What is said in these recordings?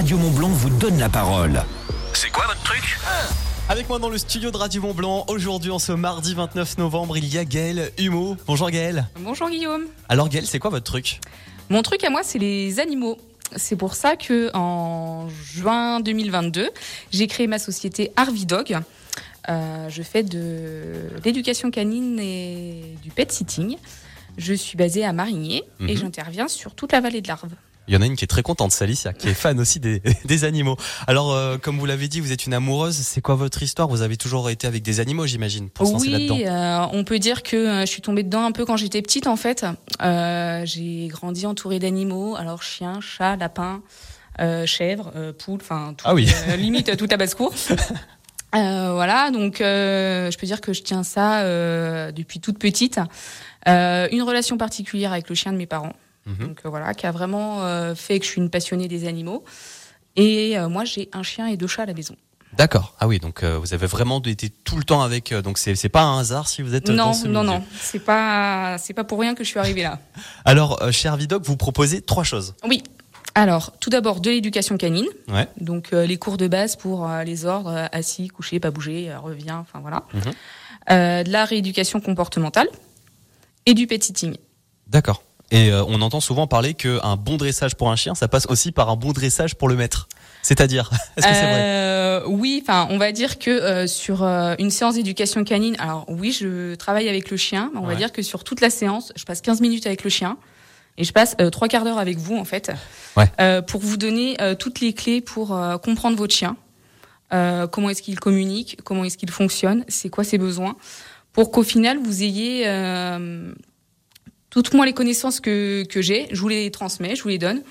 Radio Mont Blanc vous donne la parole. C'est quoi votre truc? Avec moi dans le studio de Radio Mont Blanc, aujourd'hui en ce mardi 29 novembre, il y a Gaël Humeau. Bonjour Gaël. Bonjour Guillaume. Alors Gaël, c'est quoi votre truc? Mon truc à moi, c'est les animaux. C'est pour ça que en juin 2022, j'ai créé ma société Arvidog. Euh, je fais de l'éducation canine et du pet sitting. Je suis basée à Marigné et Mhm. j'interviens sur toute la vallée de l'Arve. Il y en a une qui est très contente, c'est Alicia, qui est fan aussi des, des animaux. Alors, euh, comme vous l'avez dit, vous êtes une amoureuse. C'est quoi votre histoire? Vous avez toujours été avec des animaux, j'imagine, pour se lancer là-dedans. Oui, euh, on peut dire que euh, je suis tombée dedans un peu quand j'étais petite en fait. J'ai grandi entourée d'animaux, alors chiens, chats, lapins, chèvres, poules, enfin tout, Ah oui. limite tout à basse-cour. Euh, voilà, donc euh, je peux dire que je tiens ça euh, depuis toute petite. Une relation particulière avec le chien de mes parents, Mhm. donc euh, voilà, qui a vraiment euh, fait que je suis une passionnée des animaux. Et euh, moi, j'ai un chien et deux chats à la maison. D'accord. Ah oui, donc euh, vous avez vraiment été tout le temps avec. euh, donc c'est c'est pas un hasard si vous êtes non, dans ce non, milieu. non, c'est pas, c'est pas pour rien que je suis arrivée là. Alors, euh, chez Arvidoc, vous proposez trois choses. Oui. Alors, tout d'abord, de l'éducation canine. Ouais. Donc, les cours de base pour les ordres, assis, couché, pas bouger, revient, enfin voilà. Mhm. De la rééducation comportementale et du pet sitting. D'accord. Et euh, on entend souvent parler qu'un bon dressage pour un chien, ça passe aussi par un bon dressage pour le maître. C'est-à-dire, est-ce que c'est vrai Euh, Oui, enfin, on va dire que euh, sur euh, une séance d'éducation canine, alors oui, je travaille avec le chien, mais on va dire que sur toute la séance, je passe 15 minutes avec le chien et je passe euh, trois quarts d'heure avec vous en fait, Ouais. euh, pour vous donner euh, toutes les clés pour euh, comprendre votre chien, euh, comment est-ce qu'il communique, comment est-ce qu'il fonctionne, c'est quoi ses besoins, pour qu'au final vous ayez euh, toutes moi les connaissances que que j'ai, je vous les transmets, je vous les donne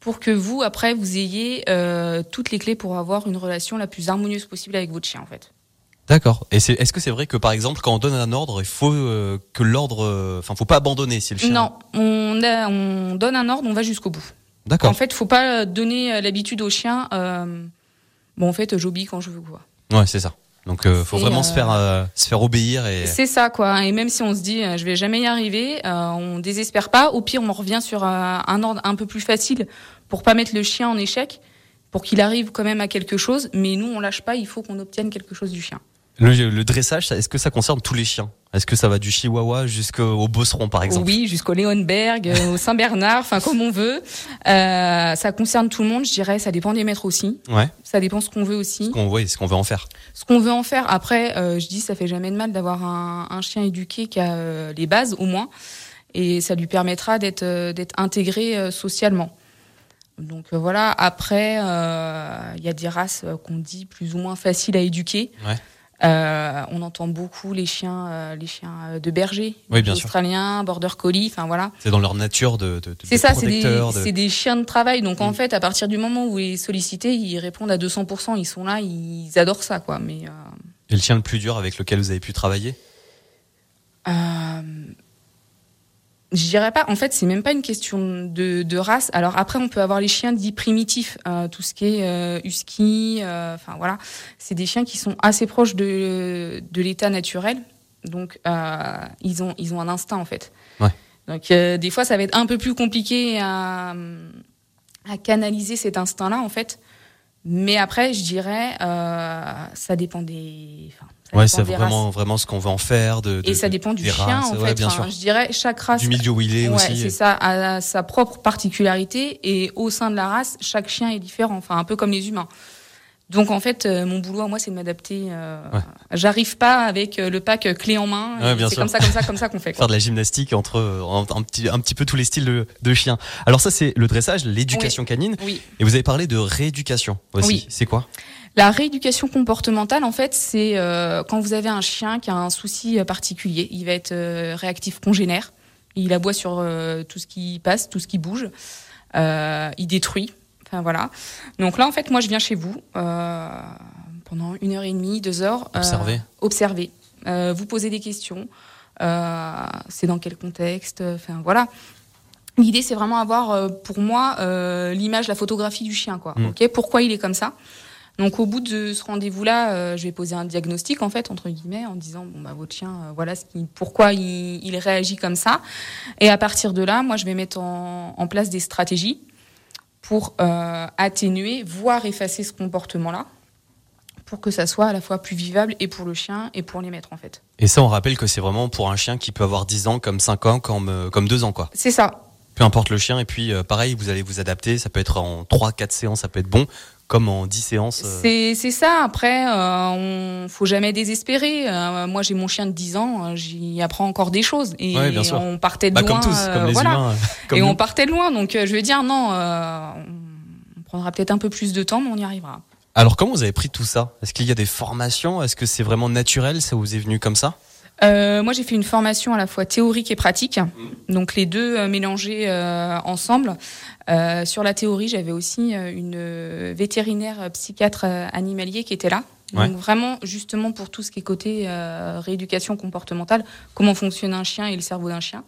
pour que vous, après, vous ayez euh, toutes les clés pour avoir une relation la plus harmonieuse possible avec votre chien, en fait. D'accord. Et est-ce que c'est vrai que par exemple, quand on donne un ordre, il faut euh, que l'ordre, enfin, faut pas abandonner si le chien. Non, on, a- on donne un ordre, on va jusqu'au bout. D'accord. En fait, faut pas donner euh, l'habitude au chien. euh, bon, en fait, j'obéis quand je veux, quoi. Ouais, c'est ça. Donc, euh, faut vraiment euh, se faire, euh, se faire obéir et. C'est ça, quoi. Et même si on se dit, euh, je vais jamais y arriver, euh, on désespère pas. Au pire, on revient sur euh, un ordre un peu plus facile pour pas mettre le chien en échec, pour qu'il arrive quand même à quelque chose. Mais nous, on lâche pas. Il faut qu'on obtienne quelque chose du chien. Le, le dressage, est-ce que ça concerne tous les chiens? Est-ce que ça va du chihuahua jusqu'au bosseron, par exemple? Oui, jusqu'au Léonberg, euh, au Saint-Bernard, enfin comme on veut. Euh, ça concerne tout le monde, je dirais. Ça dépend des maîtres aussi. Ouais. Ça dépend ce qu'on veut aussi. Qu'on, ouais, ce qu'on veut en faire. Ce qu'on veut en faire. Après, euh, je dis, ça fait jamais de mal d'avoir un, un chien éduqué qui a euh, les bases au moins, et ça lui permettra d'être d'être intégré socialement. Donc voilà. Après, il y a des races qu'on dit plus ou moins faciles à éduquer. Ouais. Euh, on entend beaucoup les chiens, euh, les chiens euh, de berger, Oui, bien sûr. australiens, border collie, enfin voilà. C'est dans leur nature de. de, de C'est ça, c'est des, de- chiens de travail. Donc en Mm. fait, à partir du moment où vous les sollicitez, ils répondent à 200%. Ils sont là, ils adorent ça, quoi. Mais euh, Et le chien le plus dur avec lequel vous avez pu travailler? Je dirais pas. En fait, c'est même pas une question de, de race. Alors après, on peut avoir les chiens dits primitifs, euh, tout ce qui est euh, husky. euh, Enfin voilà, c'est des chiens qui sont assez proches de de l'état naturel. Donc euh, ils ont ils ont un instinct en fait. Ouais. Donc euh, des fois, ça va être un peu plus compliqué à à canaliser cet instinct-là en fait. Mais après, je dirais, euh, ça dépend des. enfin, Ouais, c'est vraiment, races. vraiment ce qu'on veut en faire. De, de- Et ça dépend du chien, races, en ouais, bien Enfin, sûr. Je dirais, chaque race. Du milieu où il est Ouais, aussi. c'est ça, a sa propre particularité. Et au sein de la race, chaque chien est différent. Enfin, un peu comme les humains. Donc, en fait, euh, mon boulot à moi, c'est de m'adapter. euh, Ouais. J'arrive pas avec euh, le pack clé en main. Ouais, c'est comme ça, comme ça, comme ça qu'on fait. Faire de la gymnastique entre euh, un, un petit, un petit peu tous les styles de, de chiens. Alors ça, c'est le dressage, l'éducation canine. Oui. Et vous avez parlé de rééducation aussi. Oui. C'est quoi? La rééducation comportementale, en fait, c'est euh, quand vous avez un chien qui a un souci particulier. Il va être euh, réactif congénère. Il aboie sur euh, tout ce qui passe, tout ce qui bouge. Euh, il détruit. Enfin voilà. Donc là, en fait, moi, je viens chez vous euh, pendant une heure et demie, deux heures. Observer. observer. Euh, vous posez des questions. Euh, c'est dans quel contexte Enfin voilà. L'idée, c'est vraiment avoir, pour moi, euh, l'image, la photographie du chien, quoi. Mm. Ok, pourquoi il est comme ça Donc, au bout de ce rendez-vous-là, euh, je vais poser un diagnostic, en fait, entre guillemets, en disant, bon, bah, votre chien, euh, voilà ce qui, pourquoi il, il réagit comme ça. Et à partir de là, moi, je vais mettre en, en place des stratégies pour euh, atténuer, voire effacer ce comportement-là, pour que ça soit à la fois plus vivable et pour le chien et pour les maîtres en fait. Et ça, on rappelle que c'est vraiment pour un chien qui peut avoir 10 ans, comme 5 ans, comme, comme 2 ans, quoi. C'est ça. Peu importe le chien, et puis euh, pareil, vous allez vous adapter, ça peut être en 3-4 séances, ça peut être bon, comme en 10 séances. euh. C'est c'est ça. Après, euh, on faut jamais désespérer. Euh, moi, j'ai mon chien de 10 ans, j'y apprends encore des choses. Et Ouais, bien sûr. on partait de Bah, loin. comme tous, comme les voilà. humains. comme et nous. on partait de loin. Donc, je vais dire non. on prendra peut-être un peu plus de temps, mais on y arrivera. Alors, comment vous avez pris tout ça? Est-ce qu'il y a des formations? Est-ce que c'est vraiment naturel? Ça vous est venu comme ça? Euh, moi, j'ai fait une formation à la fois théorique et pratique, donc les deux euh, mélangés euh, ensemble. Euh, sur la théorie, j'avais aussi une vétérinaire psychiatre animalier qui était là. Donc Ouais. vraiment, justement pour tout ce qui est côté euh, rééducation comportementale, comment fonctionne un chien et le cerveau d'un chien.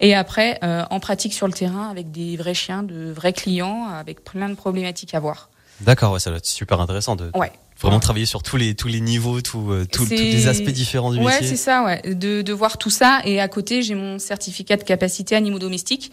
Et après, euh, en pratique sur le terrain avec des vrais chiens, de vrais clients, avec plein de problématiques à voir. D'accord, ouais, ça doit être super intéressant de Ouais. vraiment Ouais. travailler sur tous les tous les niveaux, tout, euh, tout- tous les aspects différents du Ouais, métier. c'est ça, ouais. De, de voir tout ça. Et à côté, j'ai mon certificat de capacité animaux domestiques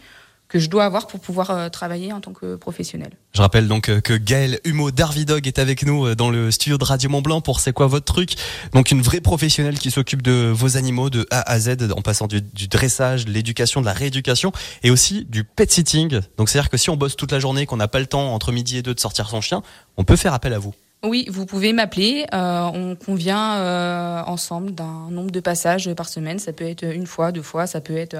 que je dois avoir pour pouvoir euh, travailler en tant que professionnel. Je rappelle donc euh, que Gaël Humeau d'Arvidog est avec nous euh, dans le studio de Radio Mont Blanc pour C'est quoi votre truc? Donc une vraie professionnelle qui s'occupe de vos animaux de A à Z en passant du, du dressage, de l'éducation, de la rééducation et aussi du pet sitting. Donc c'est-à-dire que si on bosse toute la journée, qu'on n'a pas le temps entre midi et deux de sortir son chien, on peut faire appel à vous. Oui, vous pouvez m'appeler. euh, on convient euh, ensemble d'un nombre de passages par semaine. Ça peut être une fois, deux fois, ça peut être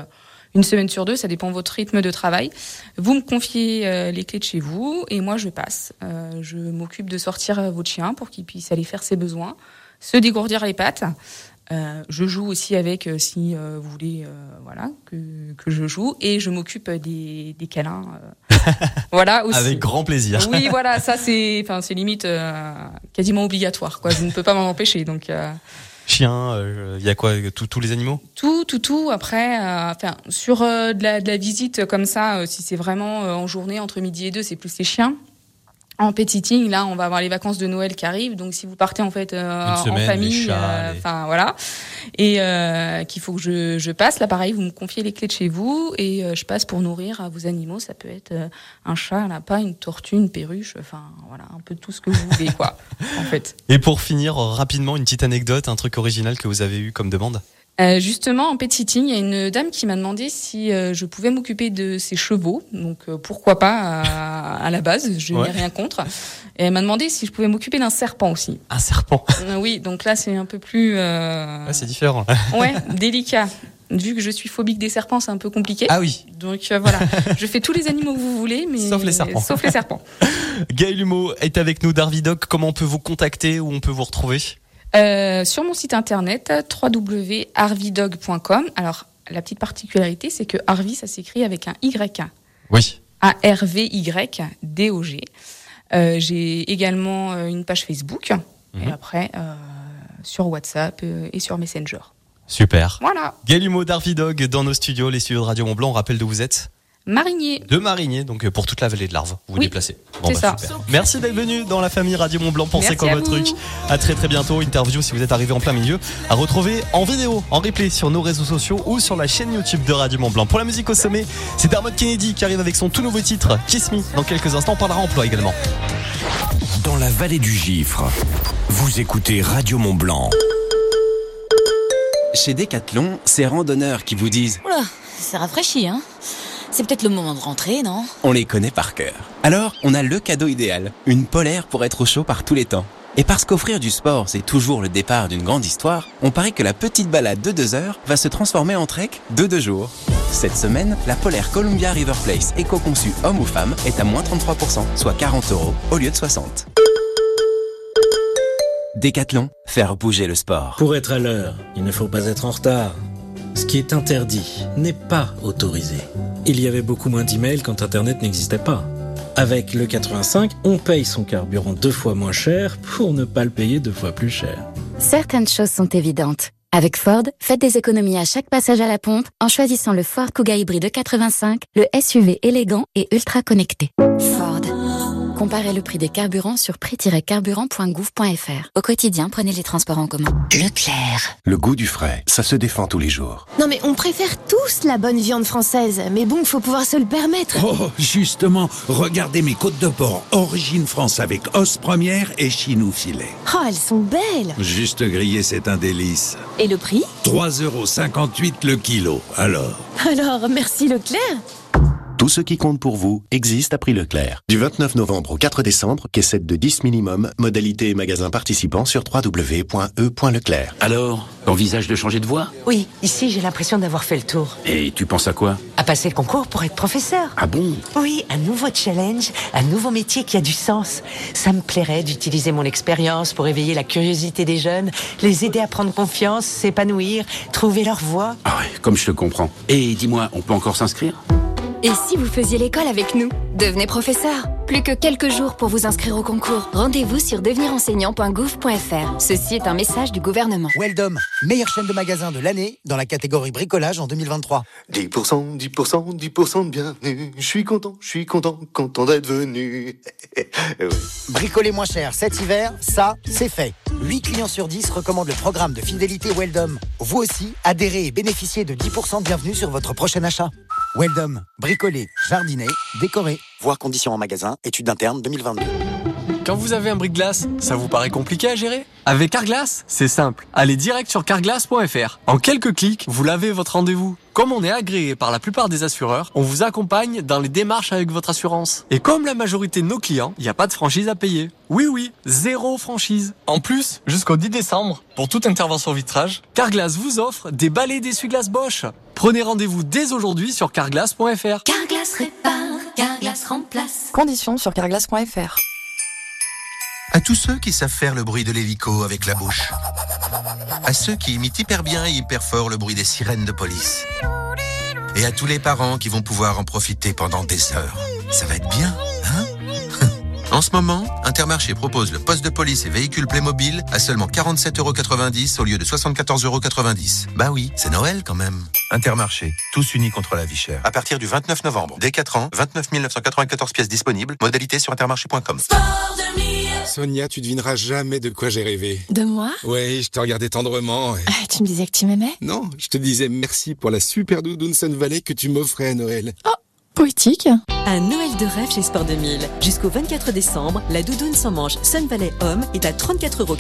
une semaine sur deux. Ça dépend de votre rythme de travail. Vous me confiez euh, les clés de chez vous et moi je passe. Euh, je m'occupe de sortir euh, votre chien pour qu'il puisse aller faire ses besoins, se dégourdir les pattes. Euh, je joue aussi avec euh, si euh, vous voulez, euh, voilà, que, que je joue et je m'occupe des, des câlins. euh, voilà aussi. Avec grand plaisir. Oui, voilà, ça c'est, enfin, c'est limite euh, quasiment obligatoire, quoi. Je ne peux pas m'en empêcher. Donc euh, Chien, euh, il y a quoi Tous les animaux? Tout, tout, tout. Après, euh, sur euh, de, la, de la visite comme ça, si c'est vraiment en journée entre midi et deux, c'est plus les chiens. En pet sitting, là, on va avoir les vacances de Noël qui arrivent. Donc, si vous partez en fait euh, semaine, en famille, euh, les- enfin voilà, et euh, qu'il faut que je, je passe, là, pareil, vous me confiez les clés de chez vous et je passe pour nourrir à vos animaux. Ça peut être un chat, un lapin, une tortue, une perruche, enfin voilà, un peu tout ce que vous voulez, quoi, en fait. Et pour finir, rapidement, une petite anecdote, un truc original que vous avez eu comme demande? Euh, justement, en pet sitting, il y a une dame qui m'a demandé si euh, je pouvais m'occuper de ses chevaux. Donc, euh, pourquoi pas à, à la base, je Ouais. n'ai rien contre. Et elle m'a demandé si je pouvais m'occuper d'un serpent aussi. Un serpent. Oui, donc là, c'est un peu plus... Ouais, c'est différent. ouais, délicat. Vu que je suis phobique des serpents, c'est un peu compliqué. Ah oui, Donc voilà, je fais tous les animaux que vous voulez, mais Sauf les serpents. Sauf les serpents. Gaël Humeau est avec nous d'Arvidoc. Comment on peut vous contacter Où on peut vous retrouver? Euh, sur mon site internet www.arvidog.com. Alors la petite particularité, c'est que Arvi, ça s'écrit avec un Y. Oui. A-R-V-Y-D-O-G. Euh, J'ai également euh, une page Facebook Mhm. et après euh, sur WhatsApp euh, et sur Messenger. Super. Voilà, Humeau d'Arvidog dans nos studios, les studios de Radio Mont Blanc. On rappelle d'où vous êtes Marinier. De Marigné, donc euh, pour toute la vallée de l'Arve. Vous vous Oui, déplacez. c'est ça. super. Merci d'être venu dans la famille Radio Mont Blanc. Pensez à votre truc À très très bientôt. Interview si vous êtes arrivé en plein milieu. À retrouver en vidéo, en replay sur nos réseaux sociaux ou sur la chaîne YouTube de Radio Mont Blanc. Pour la musique au sommet, c'est Dermot Kennedy qui arrive avec son tout nouveau titre, Kiss Me. Dans quelques instants, on parlera emploi également. Dans la vallée du Gifre, vous écoutez Radio Mont Blanc. Chez Decathlon, c'est randonneurs qui vous disent Oula, c'est rafraîchi, hein C'est peut-être le moment de rentrer, non? On les connaît par cœur. Alors, on a le cadeau idéal, une polaire pour être au chaud par tous les temps. Et parce qu'offrir du sport, c'est toujours le départ d'une grande histoire, on parie que la petite balade de deux heures va se transformer en trek de deux jours. Cette semaine, la polaire Columbia River Place éco-conçue homme ou femme est à moins 33%, soit 40 euros au lieu de 60. Décathlon, faire bouger le sport. Pour être à l'heure, il ne faut pas être en retard. Ce qui est interdit n'est pas autorisé. Il y avait beaucoup moins d'emails quand Internet n'existait pas. Avec le 85, on paye son carburant deux fois moins cher pour ne pas le payer deux fois plus cher. Certaines choses sont évidentes. Avec Ford, faites des économies à chaque passage à la pompe en choisissant le Ford Kuga hybride 85, le SUV élégant et ultra connecté. Ford. Comparez le prix des carburants sur prix-carburant.gouv.fr. Au quotidien, prenez les transports en commun. Leclerc. Le goût du frais, ça se défend tous les jours. Non mais on préfère tous la bonne viande française, mais bon, faut pouvoir se le permettre. Oh, justement, regardez mes côtes de porc, origine France avec os première et chinou filet. Oh, elles sont belles Juste grillé, c'est un délice. Et le prix? 3,58€ le kilo, alors. Alors, merci Leclerc Tout ce qui compte pour vous existe à prix Leclerc. Du 29 novembre au 4 décembre, caissette de 10 minimum, modalité et magasin participant sur www.e.leclerc. Alors, t'envisages de changer de voie? Oui, ici j'ai l'impression d'avoir fait le tour. Et tu penses à quoi? À passer le concours pour être professeur. Ah bon? Oui, un nouveau challenge, un nouveau métier qui a du sens. Ça me plairait d'utiliser mon expérience pour éveiller la curiosité des jeunes, les aider à prendre confiance, s'épanouir, trouver leur voie. Ah ouais, comme je te comprends. Et dis-moi, on peut encore s'inscrire? Et si vous faisiez l'école avec nous Devenez professeur. Plus que quelques jours pour vous inscrire au concours. Rendez-vous sur devenirenseignant.gouv.fr. Ceci est un message du gouvernement. Weldom, meilleure chaîne de magasins de l'année dans la catégorie bricolage en 2023. 10%, 10%, 10% de bienvenue. Je suis content, je suis content, content d'être venu. Bricoler moins cher cet hiver, ça, c'est fait. 8 clients sur 10 recommandent le programme de fidélité Weldom. Vous aussi, adhérez et bénéficiez de 10% de bienvenue sur votre prochain achat. Weldom, bricoler, jardiner, décorer. Voir conditions en magasin, études interne 2022. Quand vous avez un bric-glace, ça vous paraît compliqué à gérer? Avec Carglass, c'est simple. Allez direct sur carglass.fr. En quelques clics, vous lavez votre rendez-vous. Comme on est agréé par la plupart des assureurs, on vous accompagne dans les démarches avec votre assurance. Et comme la majorité de nos clients, il n'y a pas de franchise à payer. Oui oui, zéro franchise. En plus, jusqu'au 10 décembre, pour toute intervention vitrage, Carglass vous offre des balais d'essuie-glace Bosch. Prenez rendez-vous dès aujourd'hui sur carglass.fr. Carglass répare, Carglass remplace. Conditions sur carglass.fr. À tous ceux qui savent faire le bruit de l'hélico avec la bouche. À ceux qui imitent hyper bien et hyper fort le bruit des sirènes de police. Et à tous les parents qui vont pouvoir en profiter pendant des heures. Ça va être bien, En ce moment, Intermarché propose le poste de police et véhicule Playmobil à seulement 47,90€ au lieu de 74,90€. Bah oui, c'est Noël quand même. Intermarché, tous unis contre la vie chère. À partir du 29 novembre, dès 4 ans, 29 994 pièces disponibles. Modalité sur intermarché.com. Sonia, tu devineras jamais de quoi j'ai rêvé. De moi? Oui, je te regardais tendrement. et- Ah, Tu me disais que tu m'aimais? Non, je te disais merci pour la super doudoune Sun Valley que tu m'offrais à Noël. Un Noël de rêve chez Sport 2000. Jusqu'au 24 décembre, la doudoune sans manche Sun Valley Homme est à 34,90€